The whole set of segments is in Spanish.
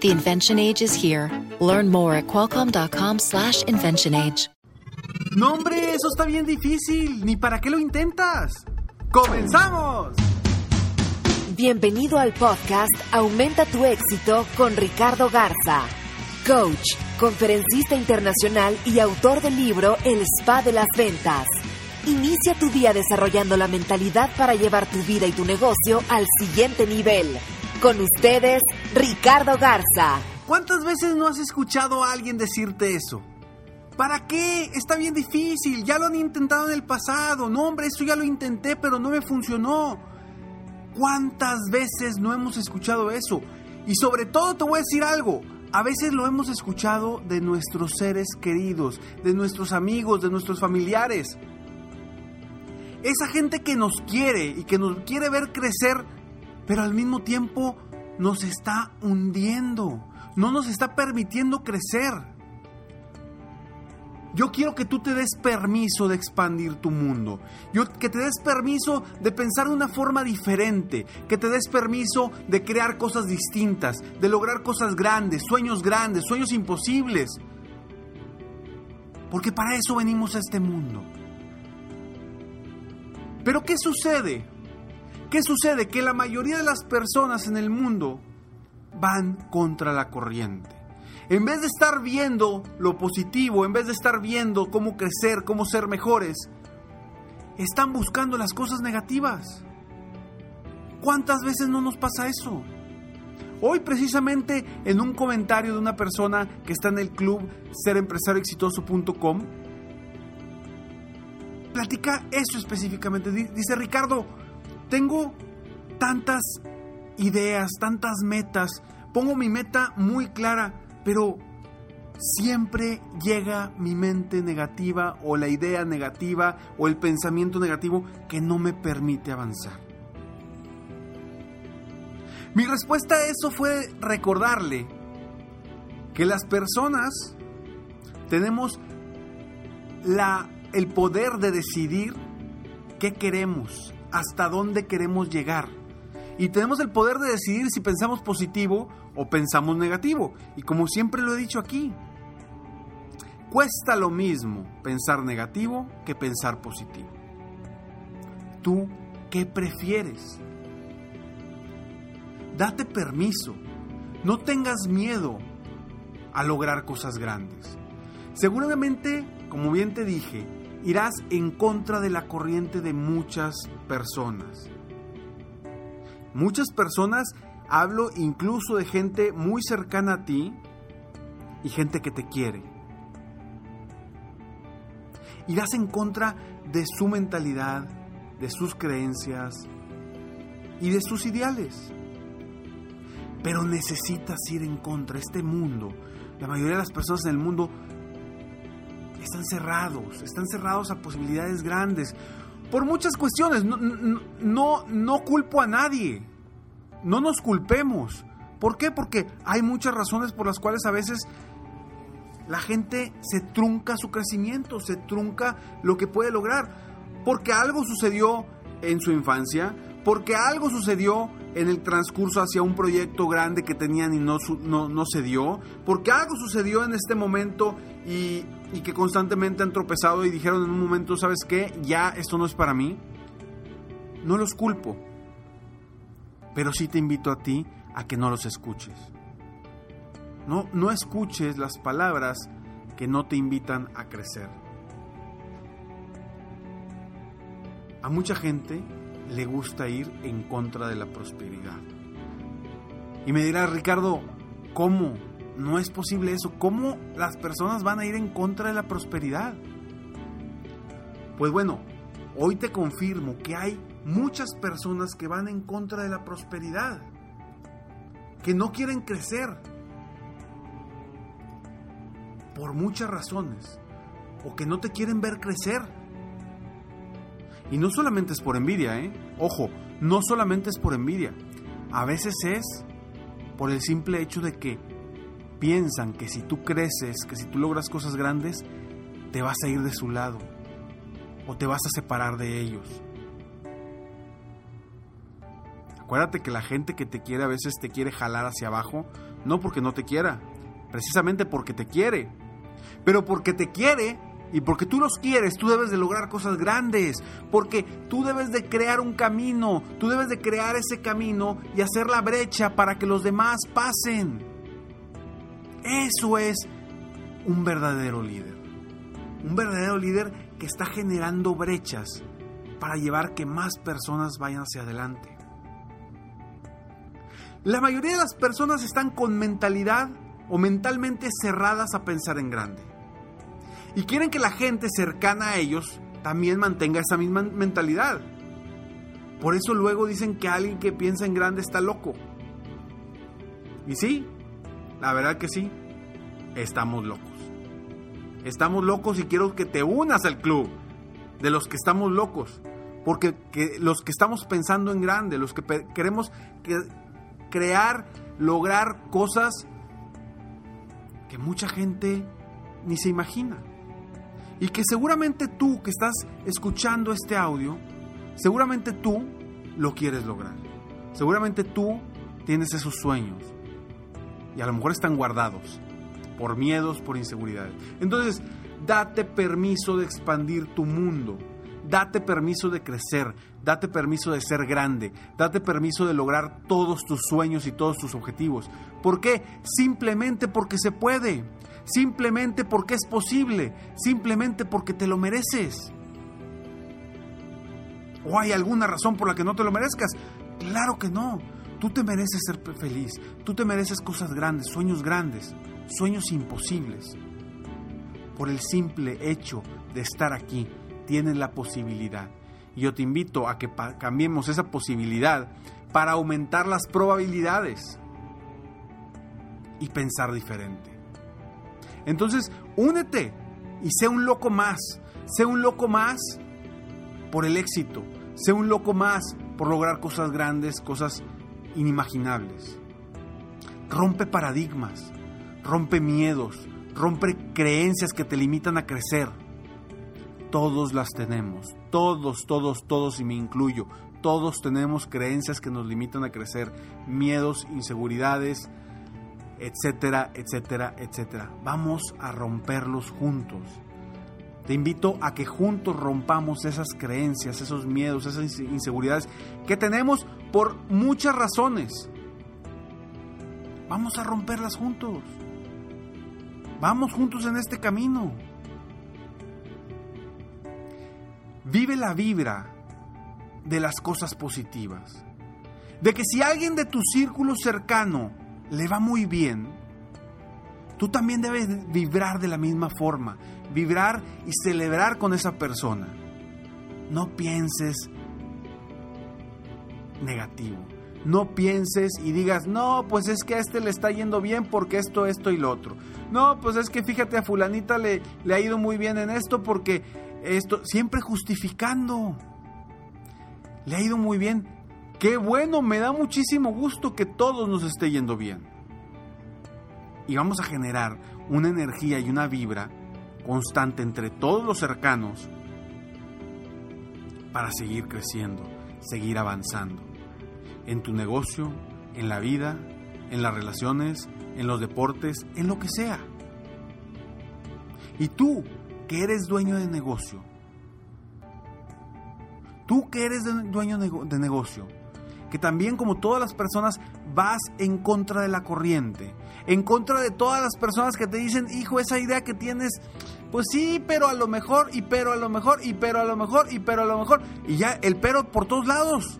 The invention age is here. Learn more at qualcomm.com/slash invention age. No, hombre, eso está bien difícil. ¿Ni para qué lo intentas? ¡Comenzamos! Bienvenido al podcast Aumenta tu éxito con Ricardo Garza coach, conferencista internacional y autor del libro El Spa de las Ventas. Inicia tu día desarrollando la mentalidad para llevar tu vida y tu negocio al siguiente nivel. Con ustedes, Ricardo Garza. ¿Cuántas veces no has escuchado a alguien decirte eso? ¿Para qué? Está bien difícil, ya lo han intentado en el pasado. No, hombre, eso ya lo intenté, pero no me funcionó. ¿Cuántas veces no hemos escuchado eso? Y sobre todo te voy a decir algo, a veces lo hemos escuchado de nuestros seres queridos, de nuestros amigos, de nuestros familiares. Esa gente que nos quiere y que nos quiere ver crecer, pero al mismo tiempo nos está hundiendo, no nos está permitiendo crecer. Yo quiero que tú te des permiso de expandir tu mundo. Yo, que te des permiso de pensar de una forma diferente. Que te des permiso de crear cosas distintas. De lograr cosas grandes, sueños grandes, sueños imposibles. Porque para eso venimos a este mundo. Pero ¿qué sucede? ¿Qué sucede? Que la mayoría de las personas en el mundo van contra la corriente. En vez de estar viendo lo positivo, en vez de estar viendo cómo crecer, cómo ser mejores, están buscando las cosas negativas. ¿Cuántas veces no nos pasa eso? Hoy precisamente en un comentario de una persona que está en el club serempresarioexitoso.com, platica eso específicamente. Dice Ricardo, tengo tantas ideas, tantas metas, pongo mi meta muy clara, pero siempre llega mi mente negativa o la idea negativa o el pensamiento negativo que no me permite avanzar. Mi respuesta a eso fue recordarle que las personas tenemos la, el poder de decidir qué queremos, hasta dónde queremos llegar. Y tenemos el poder de decidir si pensamos positivo o pensamos negativo. Y como siempre lo he dicho aquí, cuesta lo mismo pensar negativo que pensar positivo. ¿Tú qué prefieres? Date permiso. No tengas miedo a lograr cosas grandes. Seguramente, como bien te dije, irás en contra de la corriente de muchas personas. Muchas personas Hablo incluso de gente muy cercana a ti y gente que te quiere. Irás en contra de su mentalidad, de sus creencias y de sus ideales. Pero necesitas ir en contra. Este mundo, la mayoría de las personas en el mundo están cerrados, están cerrados a posibilidades grandes. Por muchas cuestiones, no, no, no culpo a nadie no nos culpemos. ¿Por qué? Porque hay muchas razones por las cuales a veces la gente se trunca su crecimiento, se trunca lo que puede lograr. Porque algo sucedió en su infancia, porque algo sucedió en el transcurso hacia un proyecto grande que tenían y no, no, se dio, porque algo sucedió en este momento y, y que constantemente han tropezado y dijeron en un momento, ¿sabes qué? Ya esto no es para mí. No los culpo pero sí te invito a ti a que no los escuches. No, no escuches las palabras que no te invitan a crecer. A mucha gente le gusta ir en contra de la prosperidad. Y me dirás, Ricardo, ¿cómo? No es posible eso. ¿Cómo las personas van a ir en contra de la prosperidad? Pues bueno, hoy te confirmo que hay muchas personas que van en contra de la prosperidad, que no quieren crecer, por muchas razones. o que no te quieren ver crecer. Y no solamente es por envidia, ¿eh? Ojo, no solamente es por envidia. A veces es por el simple hecho de que piensan que si tú creces, que si tú logras cosas grandes, te vas a ir de su lado o te vas a separar de ellos. Acuérdate que la gente que te quiere a veces te quiere jalar hacia abajo, no porque no te quiera, precisamente porque te quiere. Pero porque te quiere y porque tú los quieres, tú debes de lograr cosas grandes, porque tú debes de crear un camino, tú debes de crear ese camino y hacer la brecha para que los demás pasen. Eso es un verdadero líder. Un verdadero líder que está generando brechas para llevar que más personas vayan hacia adelante. La mayoría de las personas están con mentalidad o mentalmente cerradas a pensar en grande. Y quieren que la gente cercana a ellos también mantenga esa misma mentalidad. Por eso luego dicen que alguien que piensa en grande está loco. Y sí, la verdad que sí, estamos locos. Estamos locos y quiero que te unas al club de los que estamos locos. Porque los que estamos pensando en grande, los que queremos que, crear, lograr cosas que mucha gente ni se imagina. Y que seguramente tú que estás escuchando este audio, seguramente tú lo quieres lograr. Seguramente tú tienes esos sueños. Y a lo mejor están guardados por miedos, por inseguridades. Entonces, date permiso de expandir tu mundo. Date permiso de crecer, date permiso de ser grande, date permiso de lograr todos tus sueños y todos tus objetivos. ¿Por qué? Simplemente porque se puede, simplemente porque es posible, simplemente porque te lo mereces. ¿O hay alguna razón por la que no te lo merezcas? Claro que no. Tú te mereces ser feliz, tú te mereces cosas grandes, sueños grandes, sueños imposibles. Por el simple hecho de estar aquí, tienes la posibilidad. Y yo te invito a que cambiemos esa posibilidad para aumentar las probabilidades y pensar diferente. Entonces, únete y sé un loco más. Sé un loco más por el éxito. Sé un loco más por lograr cosas grandes, cosas inimaginables. Rompe paradigmas, rompe miedos, rompe creencias que te limitan a crecer todos las tenemos. Todos, todos, todos, y me incluyo. Todos tenemos creencias que nos limitan a crecer. Miedos, inseguridades, etcétera, etcétera, etcétera. Vamos a romperlos juntos. Te invito a que juntos rompamos esas creencias, esos miedos, esas inseguridades que tenemos por muchas razones. Vamos a romperlas juntos. Vamos juntos en este camino. Vive la vibra de las cosas positivas. De que si alguien de tu círculo cercano le va muy bien, tú también debes vibrar de la misma forma, vibrar y celebrar con esa persona. No pienses negativo. No pienses y digas, no, pues es que a este le está yendo bien porque esto, esto y lo otro. No, pues es que fíjate a fulanita le, le ha ido muy bien en esto porque esto, siempre justificando. Le ha ido muy bien. Qué bueno, me da muchísimo gusto que todos nos esté yendo bien. Y vamos a generar una energía y una vibra constante entre todos los cercanos para seguir creciendo, seguir avanzando. En tu negocio, en la vida, en las relaciones, en los deportes, en lo que sea. Y tú, que eres dueño de negocio, tú que eres dueño de negocio, que también como todas las personas vas en contra de la corriente, en contra de todas las personas que te dicen, hijo, esa idea que tienes, pues sí, pero a lo mejor, y pero a lo mejor, y pero a lo mejor, y pero a lo mejor, y ya el pero por todos lados.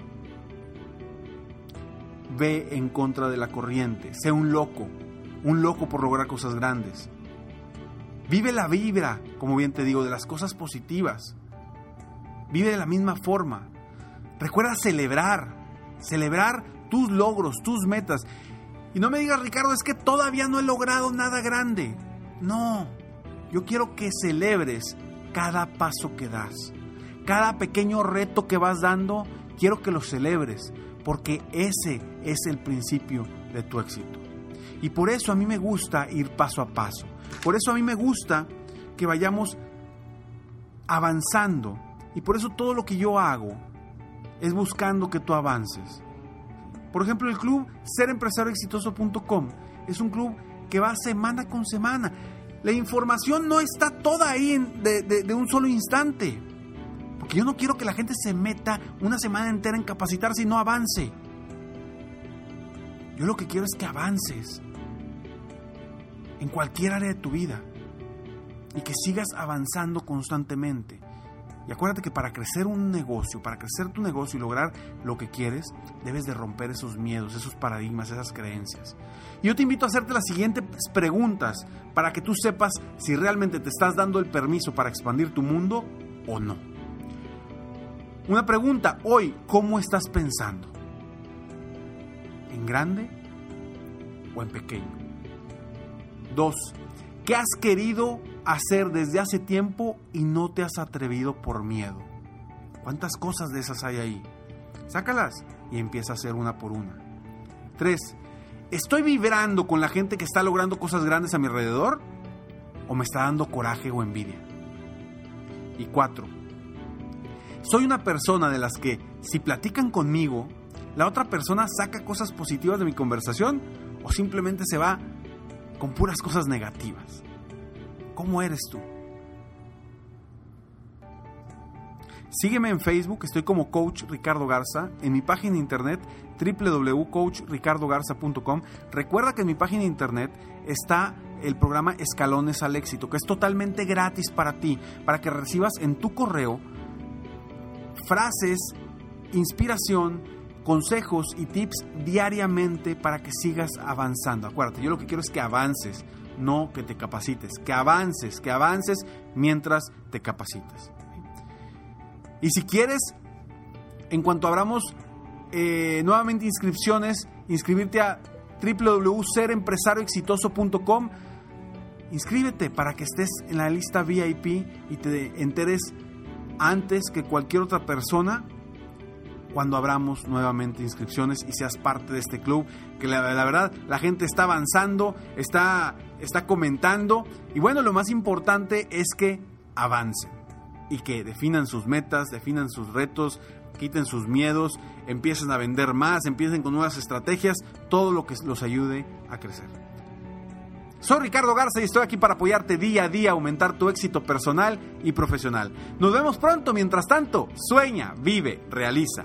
Ve en contra de la corriente, sé un loco, un loco por lograr cosas grandes. Vive la vibra, como bien te digo, de las cosas positivas. Vive de la misma forma. Recuerda celebrar, celebrar tus logros, tus metas. Y no me digas, Ricardo, es que todavía no he logrado nada grande. No, Yo quiero que celebres cada paso que das. Cada pequeño reto que vas dando, quiero que lo celebres, porque ese es el principio de tu éxito. Y por eso a mí me gusta ir paso a paso. Por eso a mí me gusta que vayamos avanzando. Y por eso todo lo que yo hago es buscando que tú avances. Por ejemplo, el club serempresarioexitoso.com es un club que va semana con semana. La información no está toda ahí de, de un solo instante. Porque yo no quiero que la gente se meta una semana entera en capacitarse y no avance. Yo lo que quiero es que avances en cualquier área de tu vida y que sigas avanzando constantemente. Y acuérdate que para crecer un negocio, para crecer tu negocio y lograr lo que quieres, debes de romper esos miedos, esos paradigmas, esas creencias. Y yo te invito a hacerte las siguientes preguntas para que tú sepas si realmente te estás dando el permiso para expandir tu mundo o no. Una pregunta, hoy, ¿cómo estás pensando? ¿En grande o en pequeño? Dos, ¿qué has querido hacer desde hace tiempo y no te has atrevido por miedo? ¿Cuántas cosas de esas hay ahí? Sácalas y empieza a hacer una por una. Tres, ¿estoy vibrando con la gente que está logrando cosas grandes a mi alrededor? ¿O me está dando coraje o envidia? Y cuatro, soy una persona de las que, si platican conmigo, la otra persona saca cosas positivas de mi conversación o simplemente se va con puras cosas negativas. ¿Cómo eres tú? Sígueme en Facebook, estoy como Coach Ricardo Garza, en mi página de internet www.coachricardogarza.com. Recuerda que en mi página de internet está el programa Escalones al Éxito, que es totalmente gratis para ti, para que recibas en tu correo frases, inspiración, consejos y tips diariamente para que sigas avanzando. Acuérdate, yo lo que quiero es que avances, no que te capacites, que avances, que avances mientras te capacitas. Y si quieres, en cuanto abramos eh, nuevamente inscripciones, inscribirte a www.serempresarioexitoso.com, inscríbete para que estés en la lista VIP y te enteres antes que cualquier otra persona cuando abramos nuevamente inscripciones y seas parte de este club, que la, verdad la gente está avanzando, está, está comentando y bueno, lo más importante es que avancen y que definan sus metas, definan sus retos, quiten sus miedos, empiecen a vender más, empiecen con nuevas estrategias, todo lo que los ayude a crecer. Soy Ricardo Garza y estoy aquí para apoyarte día a día aumentar tu éxito personal y profesional. Nos vemos pronto, mientras tanto, sueña, vive, realiza.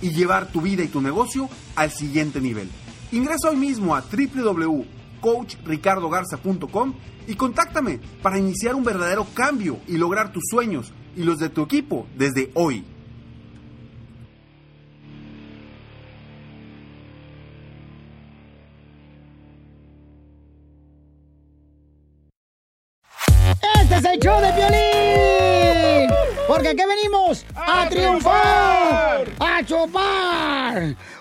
y llevar tu vida y tu negocio al siguiente nivel. Ingresa hoy mismo a www.coachricardogarza.com y contáctame para iniciar un verdadero cambio y lograr tus sueños y los de tu equipo desde hoy. Este es el show de violín. Porque aquí venimos a, triunfar.